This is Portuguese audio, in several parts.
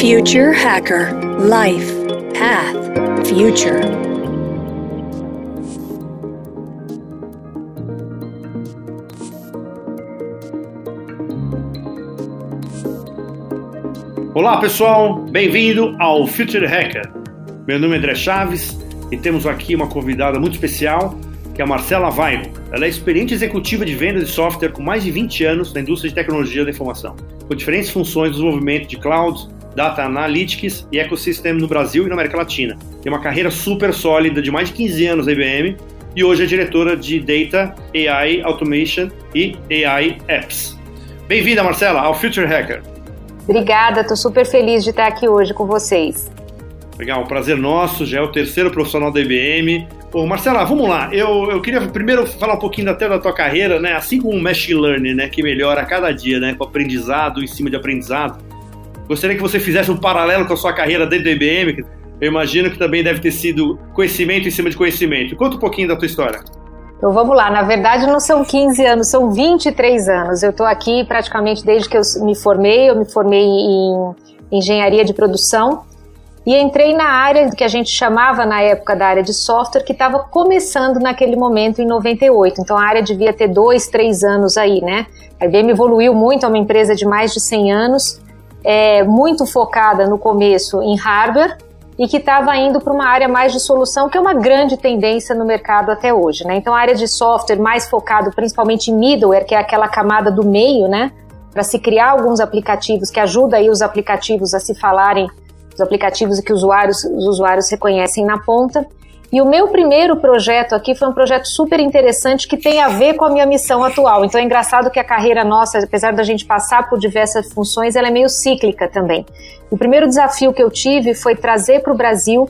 Future Hacker Life Path Future. Olá pessoal, bem-vindo ao Future Hacker. Meu nome é André Chaves e temos aqui uma convidada muito especial, que é a Marcela Vairo. Ela é experiente executiva de vendas de software com mais de 20 anos na indústria de tecnologia da informação, com diferentes funções de desenvolvimento de cloud, data analytics e ecossistema no Brasil e na América Latina. Tem uma carreira super sólida de mais de 15 anos na IBM e hoje é diretora de Data, AI Automation e AI Apps. Bem-vinda, Marcela, ao Future Hacker. Obrigada, estou super feliz de estar aqui hoje com vocês. Legal, um prazer nosso, já é o terceiro profissional da IBM. Ô, Marcela, vamos lá. Eu, eu queria primeiro falar um pouquinho até da tua carreira, né? Assim como o Machine Learning, né? Que melhora a cada dia, né? Com aprendizado, em cima de aprendizado. Gostaria que você fizesse um paralelo com a sua carreira dentro da IBM. Eu imagino que também deve ter sido conhecimento em cima de conhecimento. Conta um pouquinho da tua história. Então vamos lá, na verdade não são 15 anos, são 23 anos. Eu estou aqui praticamente desde que eu me formei, eu me formei em engenharia de produção e entrei na área que a gente chamava na época da área de software, que estava começando naquele momento em 98. Então a área devia ter dois, três anos aí, né? A IBM evoluiu muito, é uma empresa de mais de 100 anos, é, muito focada no começo em hardware e que estava indo para uma área mais de solução, que é uma grande tendência no mercado até hoje, né? Então a área de software mais focado principalmente em middleware, que é aquela camada do meio, né? Para se criar alguns aplicativos que ajuda aí os aplicativos a se falarem os aplicativos que usuários, os usuários reconhecem na ponta. E o meu primeiro projeto aqui foi um projeto super interessante que tem a ver com a minha missão atual. Então é engraçado que a carreira nossa, apesar da gente passar por diversas funções, ela é meio cíclica também. O primeiro desafio que eu tive foi trazer para o Brasil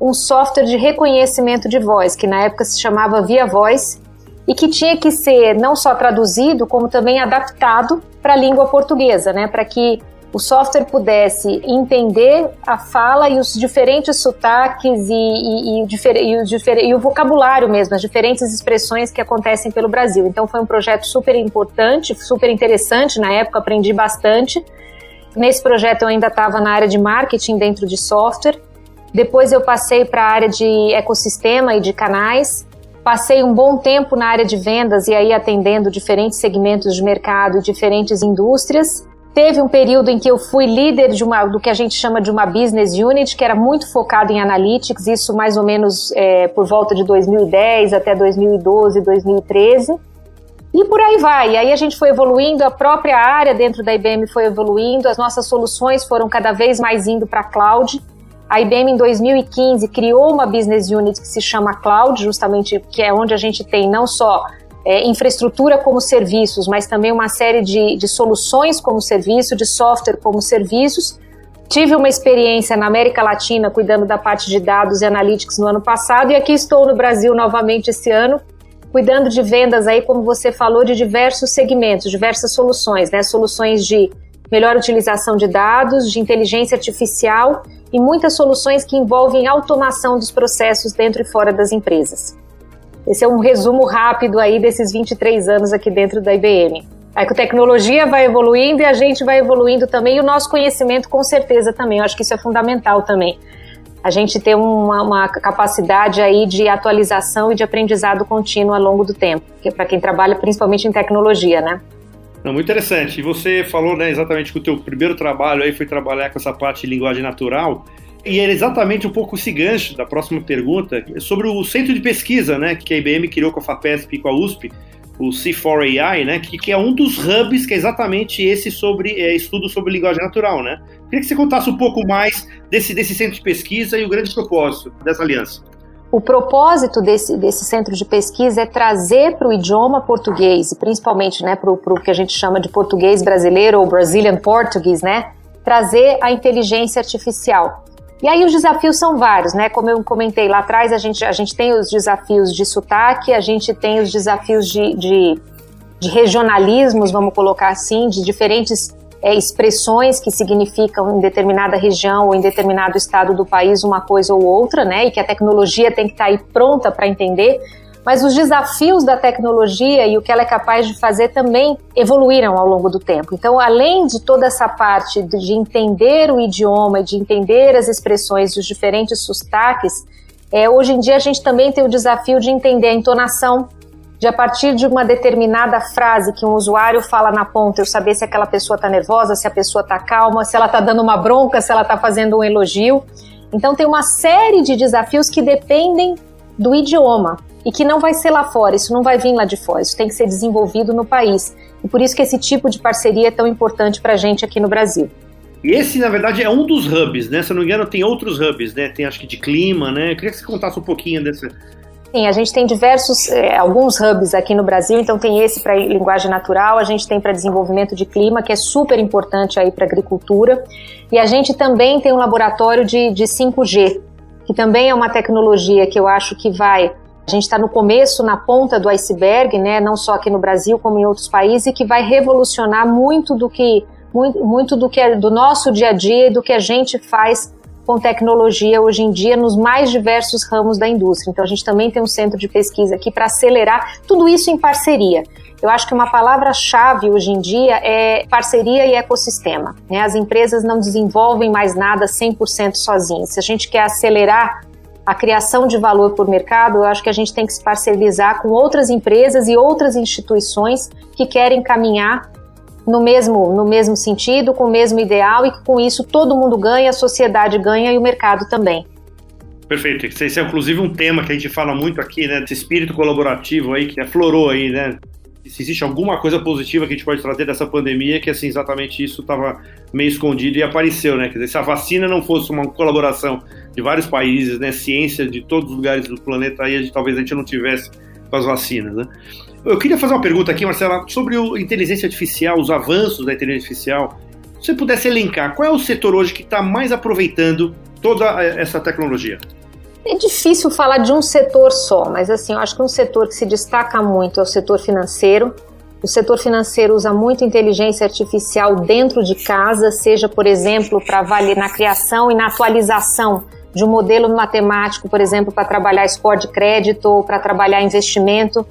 um software de reconhecimento de voz, que na época se chamava Via Voz, e que tinha que ser não só traduzido, como também adaptado para a língua portuguesa, né? Para que o software pudesse entender a fala e os diferentes sotaques e, e, e, o, e, o, vocabulário mesmo, as diferentes expressões que acontecem pelo Brasil. Então foi um projeto super importante, super interessante, na época aprendi bastante. Nesse projeto eu ainda estava na área de marketing dentro de software. Depois eu passei para a área de ecossistema e de canais. Passei um bom tempo na área de vendas e aí atendendo diferentes segmentos de mercado e diferentes indústrias. Teve um período em que eu fui líder de uma, do que a gente chama de uma business unit, que era muito focado em analytics, isso mais ou menos é, por volta de 2010 até 2012, 2013. E por aí vai. E aí a gente foi evoluindo, a própria área dentro da IBM foi evoluindo, as nossas soluções foram cada vez mais indo para a cloud. A IBM em 2015 criou uma business unit que se chama Cloud, justamente que é onde a gente tem não só é, infraestrutura como serviços, mas também uma série de, de soluções como serviço, de software como serviços. Tive uma experiência na América Latina cuidando da parte de dados e analytics no ano passado e aqui estou no Brasil novamente esse ano, cuidando de vendas aí, como você falou, de diversos segmentos, diversas soluções, né? Soluções de melhor utilização de dados, de inteligência artificial e muitas soluções que envolvem automação dos processos dentro e fora das empresas. Esse é um resumo rápido aí desses 23 anos aqui dentro da IBM. A tecnologia vai evoluindo e a gente vai evoluindo também, e o nosso conhecimento com certeza também. Eu acho que isso é fundamental também. A gente ter uma, uma capacidade aí de atualização e de aprendizado contínuo ao longo do tempo, que é para quem trabalha principalmente em tecnologia, né? Não, muito interessante. E você falou né, exatamente que o teu primeiro trabalho aí foi trabalhar com essa parte de linguagem natural. E era exatamente um pouco esse gancho da próxima pergunta sobre o centro de pesquisa, né, que a IBM criou com a FAPESP e com a USP, o C4AI, né, que, que é um dos hubs que é exatamente esse sobre é, estudo sobre linguagem natural, né? Queria que você contasse um pouco mais desse, desse centro de pesquisa e o grande propósito dessa aliança. O propósito desse, desse centro de pesquisa é trazer para o idioma português, principalmente né, para o que a gente chama de português brasileiro ou Brazilian Portuguese, né, trazer a inteligência artificial. E aí os desafios são vários, né? Como eu comentei lá atrás, a gente, a gente tem os desafios de sotaque, a gente tem os desafios de, de, de regionalismos, vamos colocar assim, de diferentes é, expressões que significam em determinada região ou em determinado estado do país uma coisa ou outra, né? E que a tecnologia tem que estar tá aí pronta para entender. Mas os desafios da tecnologia e o que ela é capaz de fazer também evoluíram ao longo do tempo. Então, além de toda essa parte de entender o idioma e de entender as expressões dos diferentes sotaques, é, hoje em dia a gente também tem o desafio de entender a entonação, de a partir de uma determinada frase que um usuário fala na ponta, eu saber se aquela pessoa está nervosa, se a pessoa está calma, se ela está dando uma bronca, se ela está fazendo um elogio. Então tem uma série de desafios que dependem do idioma e que não vai ser lá fora, isso não vai vir lá de fora, isso tem que ser desenvolvido no país. E por isso que esse tipo de parceria é tão importante para a gente aqui no Brasil. E esse, na verdade, é um dos hubs, né? Se eu não me engano, tem outros hubs, né? Tem acho que de clima, né? Eu queria que você contasse um pouquinho desse, Sim, a gente tem diversos, é, alguns hubs aqui no Brasil, então tem esse para linguagem natural, a gente tem para desenvolvimento de clima, que é super importante aí para agricultura, e a gente também tem um laboratório de, de 5G, que também é uma tecnologia que eu acho que vai a gente está no começo, na ponta do iceberg, né, não só aqui no Brasil como em outros países, e que vai revolucionar muito do que muito, muito do que é do nosso dia a dia e do que a gente faz com tecnologia hoje em dia nos mais diversos ramos da indústria. Então a gente também tem um centro de pesquisa aqui para acelerar tudo isso em parceria. Eu acho que uma palavra-chave hoje em dia é parceria e ecossistema. Né? As empresas não desenvolvem mais nada 100% sozinhas. Se a gente quer acelerar a criação de valor por mercado, eu acho que a gente tem que se parcerizar com outras empresas e outras instituições que querem caminhar no mesmo, no mesmo sentido, com o mesmo ideal e que com isso todo mundo ganha, a sociedade ganha e o mercado também. Perfeito. Esse é inclusive um tema que a gente fala muito aqui, né? Esse espírito colaborativo aí que aflorou aí, né? Se existe alguma coisa positiva que a gente pode trazer dessa pandemia, que assim, exatamente isso estava meio escondido e apareceu, né? Quer dizer, se a vacina não fosse uma colaboração de vários países, né? Ciência de todos os lugares do planeta, aí a gente, talvez a gente não tivesse com as vacinas, né? Eu queria fazer uma pergunta aqui, Marcela, sobre a inteligência artificial, os avanços da inteligência artificial. Se você pudesse elencar, qual é o setor hoje que está mais aproveitando toda essa tecnologia? É difícil falar de um setor só, mas assim, eu acho que um setor que se destaca muito é o setor financeiro. O setor financeiro usa muito inteligência artificial dentro de casa, seja, por exemplo, para valer na criação e na atualização de um modelo matemático, por exemplo, para trabalhar score de crédito ou para trabalhar investimento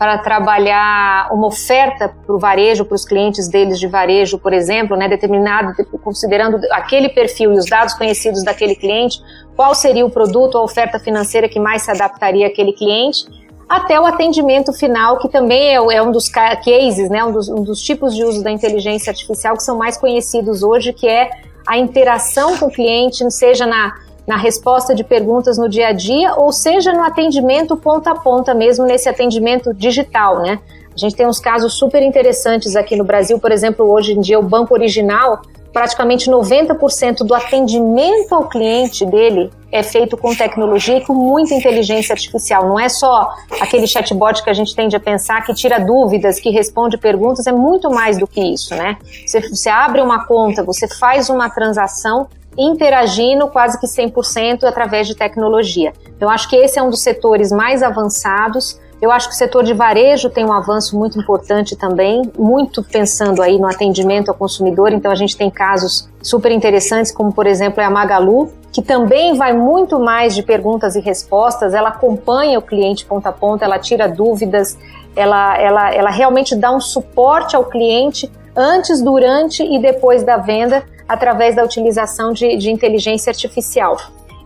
para trabalhar uma oferta para o varejo, para os clientes deles de varejo, por exemplo, né, determinado, considerando aquele perfil e os dados conhecidos daquele cliente, qual seria o produto, a oferta financeira que mais se adaptaria àquele cliente, até o atendimento final, que também é, é um dos cases, né, um dos, um dos tipos de uso da inteligência artificial que são mais conhecidos hoje, que é a interação com o cliente, seja na na resposta de perguntas no dia a dia, ou seja, no atendimento ponta a ponta mesmo, nesse atendimento digital, né? A gente tem uns casos super interessantes aqui no Brasil, por exemplo, hoje em dia o Banco Original, praticamente 90% do atendimento ao cliente dele é feito com tecnologia e com muita inteligência artificial. Não é só aquele chatbot que a gente tende a pensar que tira dúvidas, que responde perguntas, é muito mais do que isso, né? Você, você abre uma conta, você faz uma transação, interagindo quase que 100% através de tecnologia. Eu acho que esse é um dos setores mais avançados. Eu acho que o setor de varejo tem um avanço muito importante também, muito pensando aí no atendimento ao consumidor. Então a gente tem casos super interessantes, como por exemplo é a Magalu, que também vai muito mais de perguntas e respostas. Ela acompanha o cliente ponta a ponta, ela tira dúvidas, ela, ela, ela realmente dá um suporte ao cliente antes, durante e depois da venda através da utilização de, de inteligência artificial.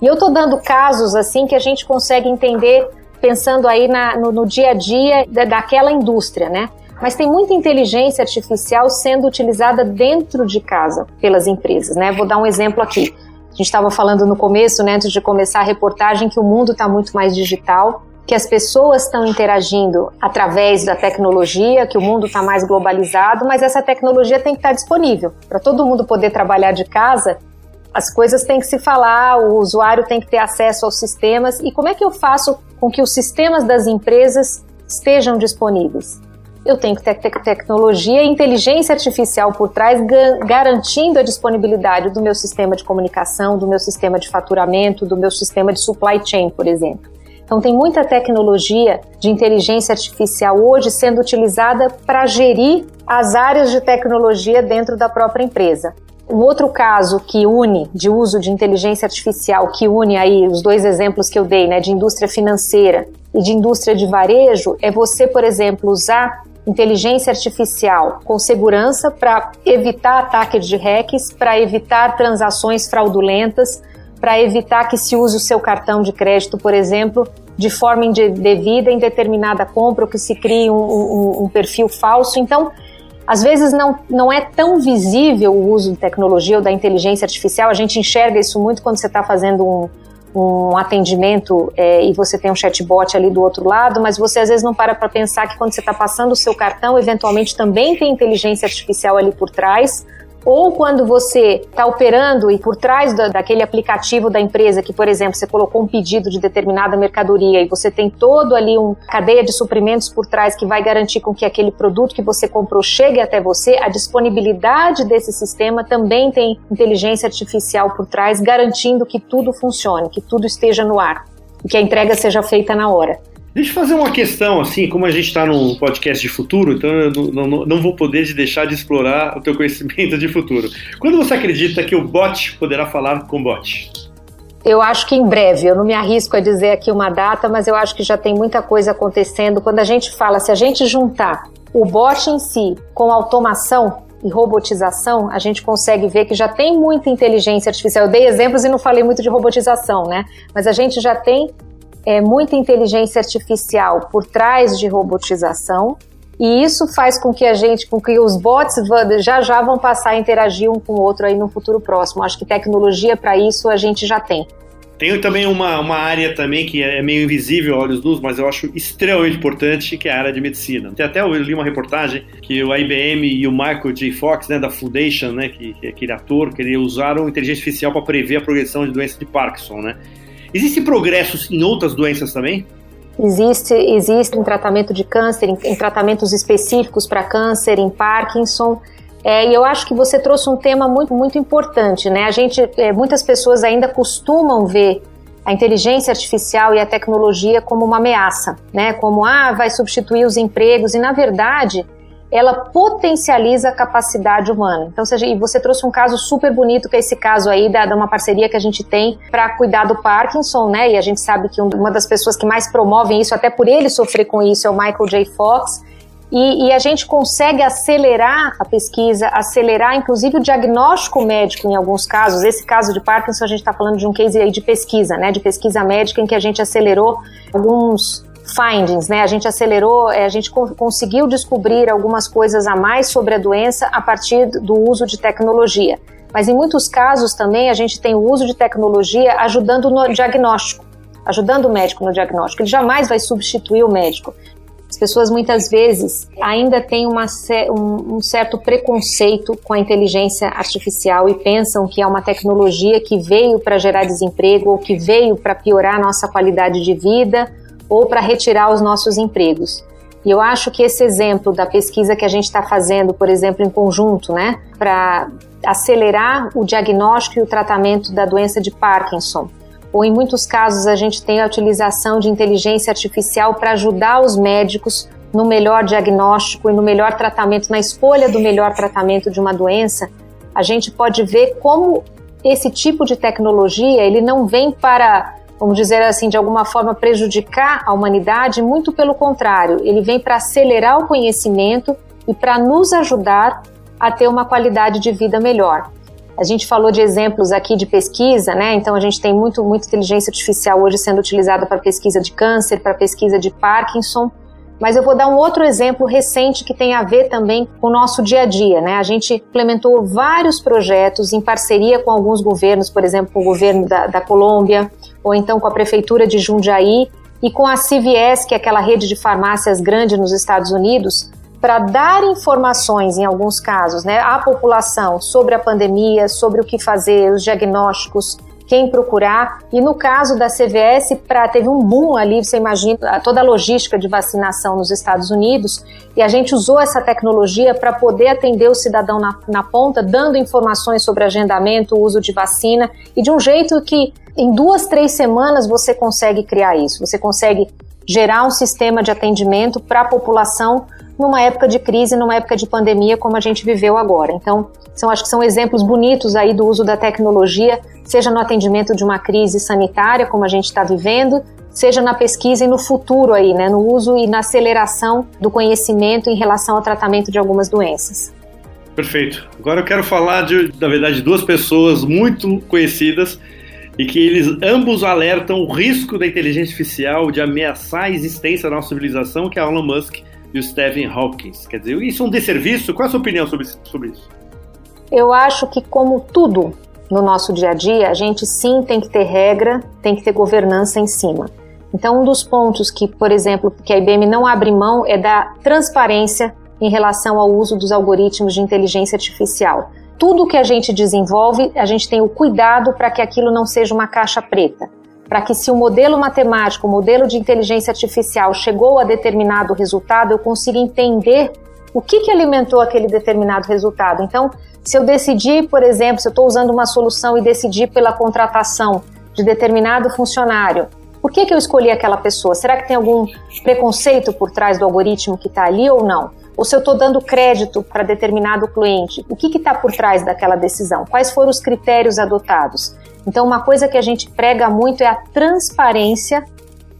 E eu estou dando casos assim que a gente consegue entender pensando aí na, no, no, dia a dia da, daquela indústria, né? Mas tem muita inteligência artificial sendo utilizada dentro de casa pelas empresas, né? Vou dar um exemplo aqui. A gente estava falando no começo, né, antes de começar a reportagem, que o mundo está muito mais digital que as pessoas estão interagindo através da tecnologia, que o mundo está mais globalizado, mas essa tecnologia tem que estar tá disponível para todo mundo poder trabalhar de casa. As coisas têm que se falar, o usuário tem que ter acesso aos sistemas. E como é que eu faço com que os sistemas das empresas estejam disponíveis? Eu tenho que ter tecnologia e inteligência artificial por trás, garantindo a disponibilidade do meu sistema de comunicação, do meu sistema de faturamento, do meu sistema de supply chain, por exemplo. Então, tem muita tecnologia de inteligência artificial hoje sendo utilizada para gerir as áreas de tecnologia dentro da própria empresa. Um outro caso que une de uso de inteligência artificial, que une aí os dois exemplos que eu dei, né, de indústria financeira e de indústria de varejo é você, por exemplo, usar inteligência artificial com segurança para evitar ataques de hacks, para evitar transações fraudulentas, para evitar que se use o seu cartão de crédito, por exemplo, de forma indevida em determinada compra, ou que se crie um, um, um perfil falso. Então, às vezes não, não é tão visível o uso de tecnologia ou da inteligência artificial, a gente enxerga isso muito quando você está fazendo um, um atendimento é, e você tem um chatbot ali do outro lado, mas você às vezes não para para pensar que quando você está passando o seu cartão, eventualmente também tem inteligência artificial ali por trás, ou quando você está operando e por trás da, daquele aplicativo da empresa, que, por exemplo, você colocou um pedido de determinada mercadoria e você tem todo ali uma cadeia de suprimentos por trás que vai garantir com que aquele produto que você comprou chegue até você, a disponibilidade desse sistema também tem inteligência artificial por trás, garantindo que tudo funcione, que tudo esteja no ar e que a entrega seja feita na hora. Deixa eu fazer uma questão, assim, como a gente está num podcast de futuro, então eu não, não, não, vou poder deixar de explorar o teu conhecimento de futuro. Quando você acredita que o bot poderá falar com bot? Eu acho que em breve, eu não me arrisco a dizer aqui uma data, mas eu acho que já tem muita coisa acontecendo. Quando a gente fala, se a gente juntar o bot em si com automação, e robotização, a gente consegue ver que já tem muita inteligência artificial. Eu dei exemplos e não falei muito de robotização, né? Mas a gente já tem é, muita inteligência artificial por trás de robotização, e isso faz com que a gente, com que os bots já já vão passar a interagir um com o outro aí no futuro próximo. Acho que tecnologia para isso a gente já tem. Tem também uma, uma área também que é meio invisível olhos nus, mas eu acho extremamente importante, que é a área de medicina. Tem até eu li uma reportagem que o IBM e o Michael J. Fox, né, da Foundation, né, que, que é aquele ator, que ele usaram inteligência artificial para prever a progressão de doença de Parkinson, né? Existem progressos em outras doenças também? Existe, existe em tratamento de câncer, em, em tratamentos específicos para câncer, em Parkinson. É, e eu acho que você trouxe um tema muito, muito importante, né? A gente, é, muitas pessoas ainda costumam ver a inteligência artificial e a tecnologia como uma ameaça, né? Como ah, vai substituir os empregos e na verdade ela potencializa a capacidade humana. Então, seja, e você trouxe um caso super bonito, que é esse caso aí da, de uma parceria que a gente tem para cuidar do Parkinson, né? E a gente sabe que uma das pessoas que mais promovem isso, até por ele sofrer com isso, é o Michael J. Fox. E, e, a gente consegue acelerar a pesquisa, acelerar inclusive o diagnóstico médico em alguns casos. Esse caso de Parkinson, a gente está falando de um case aí de pesquisa, né? De pesquisa médica em que a gente acelerou alguns findings, né? A gente acelerou, é, a gente conseguiu descobrir algumas coisas a mais sobre a doença a partir do uso de tecnologia. Mas em muitos casos também a gente tem o uso de tecnologia ajudando no diagnóstico, ajudando o médico no diagnóstico. Ele jamais vai substituir o médico. As pessoas muitas vezes ainda têm uma, um, certo preconceito com a inteligência artificial e pensam que é uma tecnologia que veio para gerar desemprego ou que veio para piorar a nossa qualidade de vida ou para retirar os nossos empregos. E eu acho que esse exemplo da pesquisa que a gente está fazendo, por exemplo, em conjunto, né, para acelerar o diagnóstico e o tratamento da doença de Parkinson, ou em muitos casos a gente tem a utilização de inteligência artificial para ajudar os médicos no melhor diagnóstico e no melhor tratamento, na escolha do melhor tratamento de uma doença, a gente pode ver como esse tipo de tecnologia ele não vem para vamos dizer assim, de alguma forma prejudicar a humanidade, muito pelo contrário, ele vem para acelerar o conhecimento e para nos ajudar a ter uma qualidade de vida melhor. A gente falou de exemplos aqui de pesquisa, né? Então a gente tem muito, muita inteligência artificial hoje sendo utilizada para pesquisa de câncer, para pesquisa de Parkinson. Mas eu vou dar um outro exemplo recente que tem a ver também com o nosso dia a dia, né? A gente implementou vários projetos em parceria com alguns governos, por exemplo, com o governo da, da Colômbia, ou então com a prefeitura de Jundiaí e com a CVS, que é aquela rede de farmácias grande nos Estados Unidos, para dar informações, em alguns casos, né, à população sobre a pandemia, sobre o que fazer, os diagnósticos, quem procurar. E no caso da CVS, pra, teve um boom ali, você imagina, toda a logística de vacinação nos Estados Unidos, e a gente usou essa tecnologia para poder atender o cidadão na, na ponta, dando informações sobre agendamento, uso de vacina, e de um jeito que em duas, três semanas você consegue criar isso, você consegue gerar um sistema de atendimento para a população numa época de crise, numa época de pandemia como a gente viveu agora. Então, são, acho que são exemplos bonitos aí do uso da tecnologia, seja no atendimento de uma crise sanitária, como a gente está vivendo, seja na pesquisa e no futuro aí, né, no uso e na aceleração do conhecimento em relação ao tratamento de algumas doenças. Perfeito. Agora eu quero falar de, na verdade, duas pessoas muito conhecidas e que eles ambos alertam o risco da inteligência artificial de ameaçar a existência da nossa civilização, que é Elon Musk e o Stephen Hopkins. Quer dizer, isso é um desserviço? Qual é a sua opinião sobre, sobre isso? Eu acho que, como tudo no nosso dia a dia, a gente sim tem que ter regra, tem que ter governança em cima. Então, um dos pontos que, por exemplo, que a IBM não abre mão é da transparência em relação ao uso dos algoritmos de inteligência artificial. Tudo que a gente desenvolve, a gente tem o cuidado para que aquilo não seja uma caixa preta. Para que, se o modelo matemático, o modelo de inteligência artificial chegou a determinado resultado, eu consiga entender o que, que alimentou aquele determinado resultado. Então, se eu decidir, por exemplo, se eu estou usando uma solução e decidir pela contratação de determinado funcionário, por que, que eu escolhi aquela pessoa? Será que tem algum preconceito por trás do algoritmo que está ali ou não? Ou se eu estou dando crédito para determinado cliente, o que está por trás daquela decisão? Quais foram os critérios adotados? Então, uma coisa que a gente prega muito é a transparência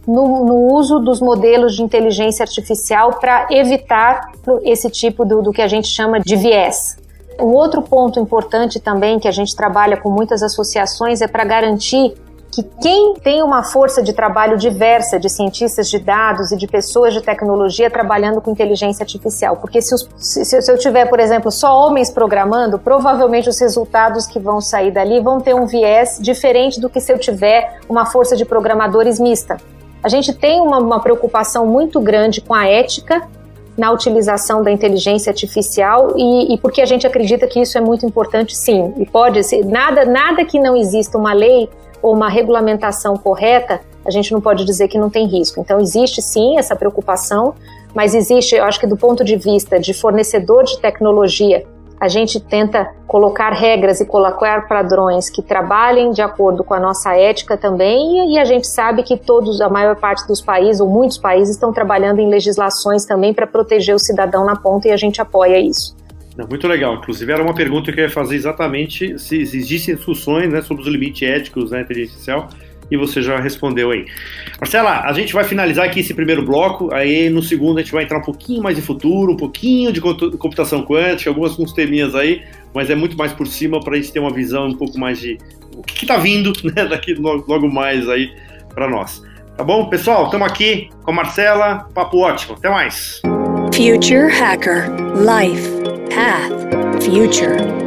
no, no uso dos modelos de inteligência artificial para evitar esse tipo do, do que a gente chama de viés. Um outro ponto importante também que a gente trabalha com muitas associações é para garantir que quem tem uma força de trabalho diversa de cientistas de dados e de pessoas de tecnologia trabalhando com inteligência artificial, porque se, os, se, se, eu tiver, por exemplo, só homens programando, provavelmente os resultados que vão sair dali vão ter um viés diferente do que se eu tiver uma força de programadores mista. A gente tem uma, uma preocupação muito grande com a ética na utilização da inteligência artificial e, e, porque a gente acredita que isso é muito importante, sim. E pode ser nada, nada que não exista uma lei ou uma regulamentação correta, a gente não pode dizer que não tem risco. Então, existe sim essa preocupação, mas existe, eu acho que do ponto de vista de fornecedor de tecnologia, a gente tenta colocar regras e colocar padrões que trabalhem de acordo com a nossa ética também, e a gente sabe que todos, a maior parte dos países, ou muitos países, estão trabalhando em legislações também para proteger o cidadão na ponta e a gente apoia isso. Muito legal. Inclusive, era uma pergunta que eu ia fazer exatamente se, existem discussões né, sobre os limites éticos da inteligência artificial e você já respondeu aí. Marcela, a gente vai finalizar aqui esse primeiro bloco, aí no segundo a gente vai entrar um pouquinho mais de futuro, um pouquinho de computação quântica, algumas teminhas aí, mas é muito mais por cima para a gente ter uma visão um pouco mais de o que está vindo né, daqui logo, logo mais aí para nós. Tá bom, pessoal? Estamos aqui com a Marcela, papo ótimo. Até mais. Future Hacker Life Path Future